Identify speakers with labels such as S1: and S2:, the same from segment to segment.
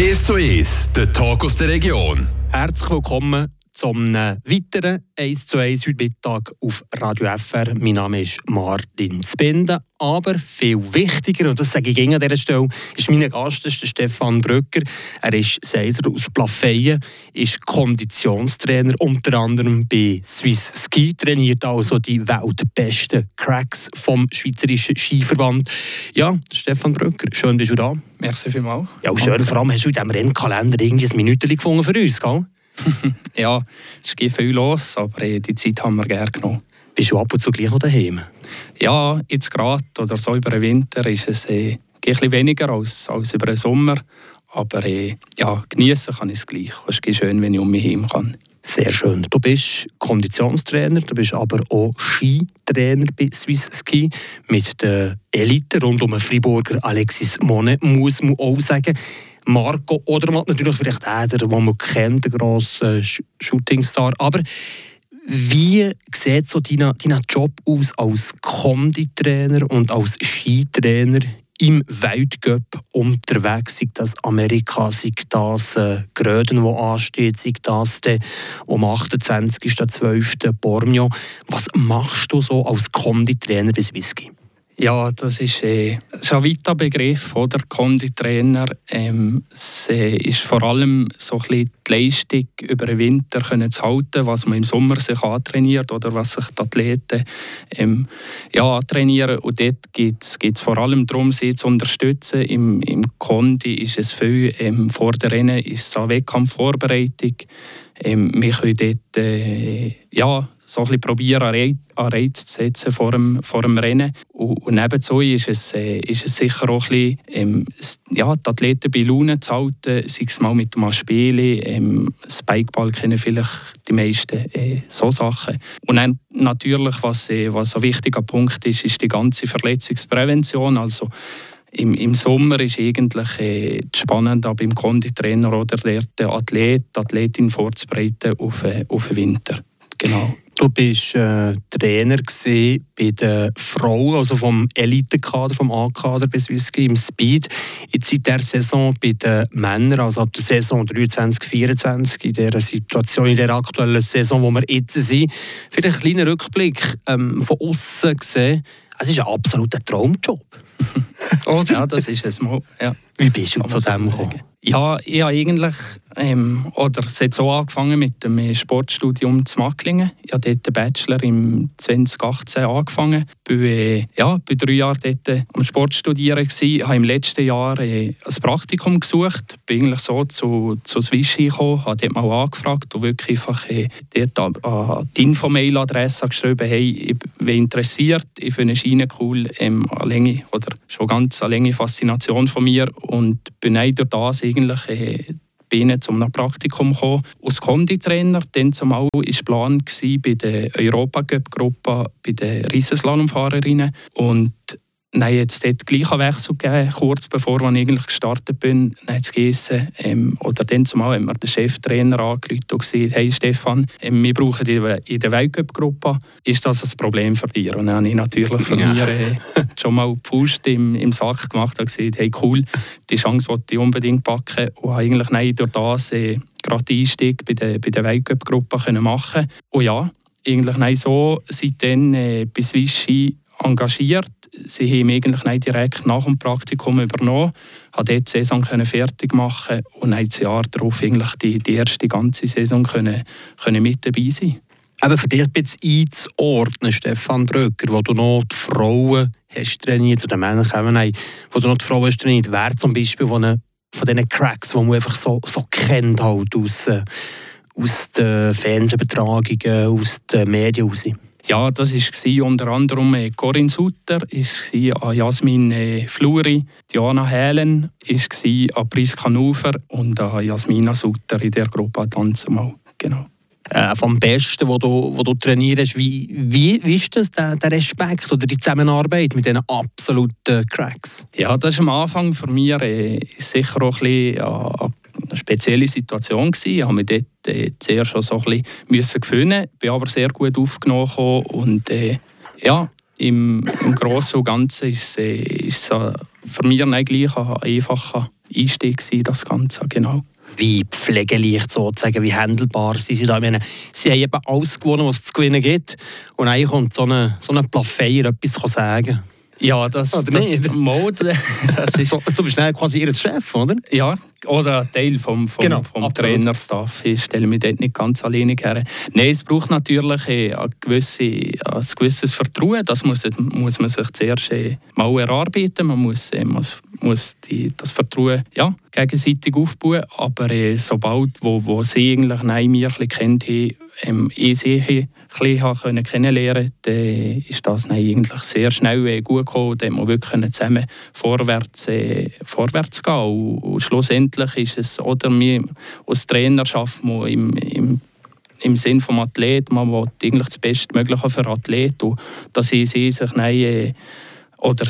S1: 1 zu 1, der Talk aus der Region.
S2: Herzlich willkommen zum weiteren 1 zu 1 heute Mittag auf Radio FR. Mein Name ist Martin Spinde. Aber viel wichtiger, und das sage ich gegen an dieser Stelle, ist mein Gast, ist Stefan Brücker. Er ist Seiser aus Plafeyen, ist Konditionstrainer, unter anderem bei Swiss Ski, trainiert also die weltbesten Cracks vom Schweizerischen Skiverband. Ja, Stefan Brücker, schön bist du da.
S3: Merci vielmals.
S2: Ja, und schön, vor allem hast du in diesem Rennkalender irgendwie ein Minütchen gefunden für uns, gell?
S3: ja, es geht viel los, aber äh, die Zeit haben wir gerne genommen.
S2: Bist du ab und zu gleich noch daheim?
S3: Ja, jetzt gerade oder so über den Winter ist es äh, ein weniger als, als über den Sommer. Aber äh, ja, genießen kann ich es gleich. Es ist schön, wenn ich um mich heim kann.
S2: Sehr schön. Du bist Konditionstrainer, du bist aber auch Skitrainer bei Swiss Ski mit der Elite rund um den Friburger Alexis Monet, muss man auch sagen. Marco oder natürlich vielleicht auch der, den man kennt, der grosse Shootingstar. Aber wie sieht so dein, dein Job aus als Konditrainer und als Skitrainer im Weltcup unterwegs, sei das Amerika, sei das äh, Gröden, wo ansteht, sei das der um 28.12. Bormio. Was machst du so als Konditrainer bis Whisky?
S3: Ja, das ist, äh, ist ein weiter Begriff, oder? Konditrainer. Ähm, es äh, ist vor allem so ein bisschen die Leistung über den Winter können zu halten, was man im Sommer sich antrainiert oder was sich die Athleten ähm, ja, trainieren. Und dort geht es vor allem darum, sie zu unterstützen. Im, im Kondi ist es viel, ähm, vor der Rennen ist es eine Wettkampfvorbereitung. Ähm, wir können dort äh, ja, so ein bisschen probieren, einen Reiz zu setzen vor dem, vor dem Rennen. Und, und nebenzu ist es, äh, ist es sicher auch ein bisschen, ähm, ja, die Athleten bei Laune zu halten, sei es mal mit dem Spielen, ähm, Spikeball kennen vielleicht die meisten, äh, so Sachen. Und dann natürlich, was, äh, was ein wichtiger Punkt ist, ist die ganze Verletzungsprävention, also im, Im Sommer ist eigentlich äh, spannend, beim Konditrainer oder der, der Athlet, die Athletin vorzubereiten auf, äh, auf den Winter. Genau.
S2: Du bist äh, Trainer bei den Frauen, also vom Elitekader, vom A-Kader bis Whisky im Speed. Jetzt in der Saison bei den Männern, also ab der Saison 23, 24, in dieser Situation, in der aktuellen Saison, wo wir jetzt sind. Vielleicht ein kleiner Rückblick ähm, von außen gesehen. Es ist ein absoluter Traumjob.
S3: Oder? Ja, das ist es mal. Ja.
S2: Wie bist du zu dem gekommen?
S3: Ja, ich habe eigentlich, ähm, oder es hat so angefangen mit dem Sportstudium zu Macklingen. Ich habe dort den Bachelor im 2018 angefangen. War, äh, ja, drei Jahre dort am Sport studieren Ich habe im letzten Jahr äh, ein Praktikum gesucht. Bin eigentlich so zu, zu Swishy gekommen, habe dort mal angefragt und wirklich einfach äh, dort an, die Infomail-Adresse geschrieben, hey, ich bin interessiert, ich finde Schiene cool, ähm, eine oder schon ganz eine lange Faszination von mir und bin durch das eigentlich äh, bin zum Praktikum gekommen. Als Konditrainer, dann zumal war Plan bei der Europacup-Gruppe bei den Riesenslalomfahrerinnen und Nein, jetzt dort gleich einen Wechsel gegeben, kurz bevor ich eigentlich gestartet bin. Dann hat es geheißen, ähm, oder dann zumal haben wir den Cheftrainer angerufen und gesagt, hey Stefan, ähm, wir brauchen dich in der Weltcup-Gruppe. Ist das ein Problem für dich? Und dann habe ich natürlich von ja. mir äh, schon mal die Faust im, im Sack gemacht und gesagt, hey cool, die Chance wollte ich unbedingt packen. Und habe eigentlich nein, durch das äh, gerade den Einstieg bei der, bei der Weltcup-Gruppe machen Und ja, eigentlich nein, so seitdem äh, bis Vichy engagiert sie haben eigentlich direkt nach dem Praktikum übernommen, konnte dort die Saison fertig machen und ein Jahr darauf eigentlich die, die erste ganze Saison können, können mit dabei sein.
S2: Aber für dich ein einzuordnen, Stefan Bröcker, wo du noch die Frauen hast trainiert, zu den Männern kommen, wo du noch die Frauen hast trainiert, wer zum Beispiel von, von diesen Cracks, die man einfach so, so kennt halt aus, äh, aus den Fernsehübertragungen, aus den Medien raus?
S3: Ja, das war unter anderem äh, Corinne Sutter, ist Jasmin äh, Fluri, Diana ist Priska Nufer und Jasmina Sutter in der Gruppe dann zumal. Genau.
S2: Äh, vom Besten, wo du, wo du trainierst, wie, wie, wie ist das, der, der Respekt oder die Zusammenarbeit mit diesen absoluten Cracks?
S3: Ja, das ist am Anfang für mich äh, sicher auch ein bisschen äh, eine spezielle Situation. Gewesen. Ich habe mich dort äh, zuerst schon so ein bisschen gewöhnen bin aber sehr gut aufgenommen und äh, ja, im, im Großen und Ganzen ist, äh, es für mich ein einfacher Einstieg gewesen, das Ganze, genau.
S2: Wie pflegeleicht sozusagen, wie handelbar sind sie da? Meine, sie haben eben alles gewonnen, was es zu gewinnen gibt. Und eigentlich kommt so ein so Plafeier etwas sagen.
S3: Ja, das,
S2: Oder
S3: das
S2: nicht?
S3: Mode, das ist,
S2: So, du bist dann quasi ihr Chef, oder?
S3: ja, oder ein Teil vom, vom,
S2: Genau,
S3: vom. Trainerstaff. Ich stelle mich dort nicht ganz alleine her. Nein, es braucht natürlich ein, gewisse, ein gewisses Vertrauen. Das muss, muss man sich zuerst äh, mal erarbeiten. Man muss, äh, muss, muss die, das Vertrauen ja, gegenseitig aufbauen. Aber äh, sobald wo, wo sie eigentlich nein, mir kennt haben, ähm, ich sie ein kennenlernen dann ist das eigentlich sehr schnell äh, gut gekommen. Haben wir wirklich zusammen vorwärts, äh, vorwärts gehen. Und, und schlussendlich ist es, oder wir als Trainer schaffen wir im, im im Sinn vom Athlet, man will eigentlich das Bestmögliche für den Athlet und dass sie, sie sich dann, äh, oder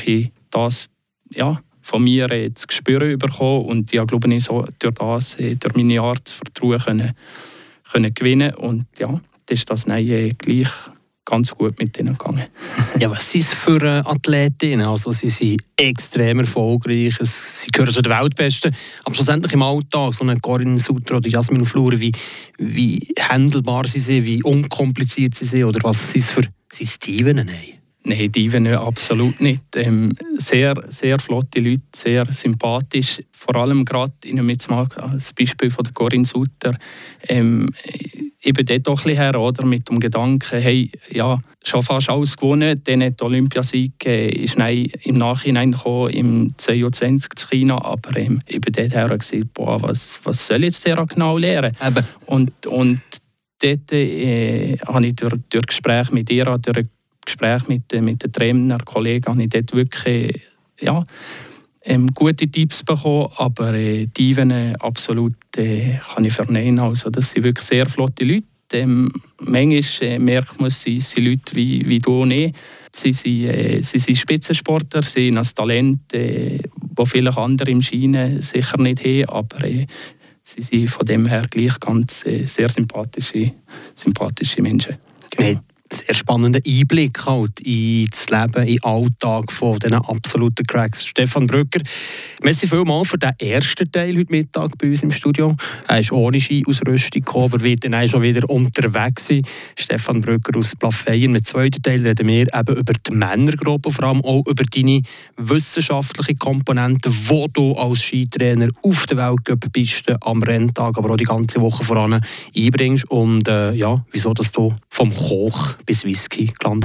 S3: das ja, von mir äh, zu spüren bekommen. Und ja, glaube ich, so durch das, äh, durch meine Jahre das Vertrauen können, können gewinnen und ja, dann ist das äh, gleich ganz gut mit ihnen gegangen.
S2: Ja, was sind es für äh, Athletinnen? Also, sie sind extrem erfolgreich, sie gehören zu den Weltbesten. Aber schlussendlich im Alltag, so eine Corinne Sutter oder Jasmin Flur, wie, wie handelbar sie sind, wie unkompliziert sie sind oder was sind es für es Steven? Nein.
S3: Nein, die Even absolut nicht. Ähm, sehr, sehr flotte Leute, sehr sympathisch. Vor allem gerade, ich nehme jetzt mal als Beispiel von der Corinne Sutter, ähm, eben dort auch ein bisschen her, oder, mit dem Gedanken, hey, ja, schon fast alles gewonnen, dann hat der Olympiasieg äh, ist dann im Nachhinein gekommen, im 22 zu China, aber ähm, eben dort her gesagt, boah, was, was soll jetzt der genau lernen?
S2: Eben.
S3: Und, und dort äh, habe ich durch, durch Gespräche mit ihr, durch Gespräch mit, äh, mit den Trainer, Kollegen, habe ich dort wirklich äh, ja, ähm, gute Tipps bekommen, aber äh, die Even absolut äh, kann ich verneinen. Also das sind wirklich sehr flotte Leute. Ähm, manchmal äh, merkt man, es sind, Leute wie, wie du und ich. Sie sind, äh, sie sind Spitzensportler, sie haben ein Talent, äh, das vielleicht andere im Schienen sicher nicht haben, aber äh, sie sind von dem her gleich ganz äh, sehr sympathische, sympathische Menschen.
S2: Genau. Sehr spannender Einblick halt in das Leben, in den Alltag von diesen absoluten Cracks. Stefan Brücker, merci vielmals für den ersten Teil heute Mittag bei uns im Studio. Er ist ohne Ski-Ausrüstung gekommen, aber wird dann auch schon wieder unterwegs sein. Stefan Brücker aus Plafeyen. Im zweiten Teil reden wir eben über die Männergruppe, vor allem auch über deine wissenschaftliche Komponente, die du als Skitrainer auf der Weltcup-Piste am Renntag, aber auch die ganze Woche voran einbringst. Und äh, ja, wieso dass du vom Koch bis Whisky gelandet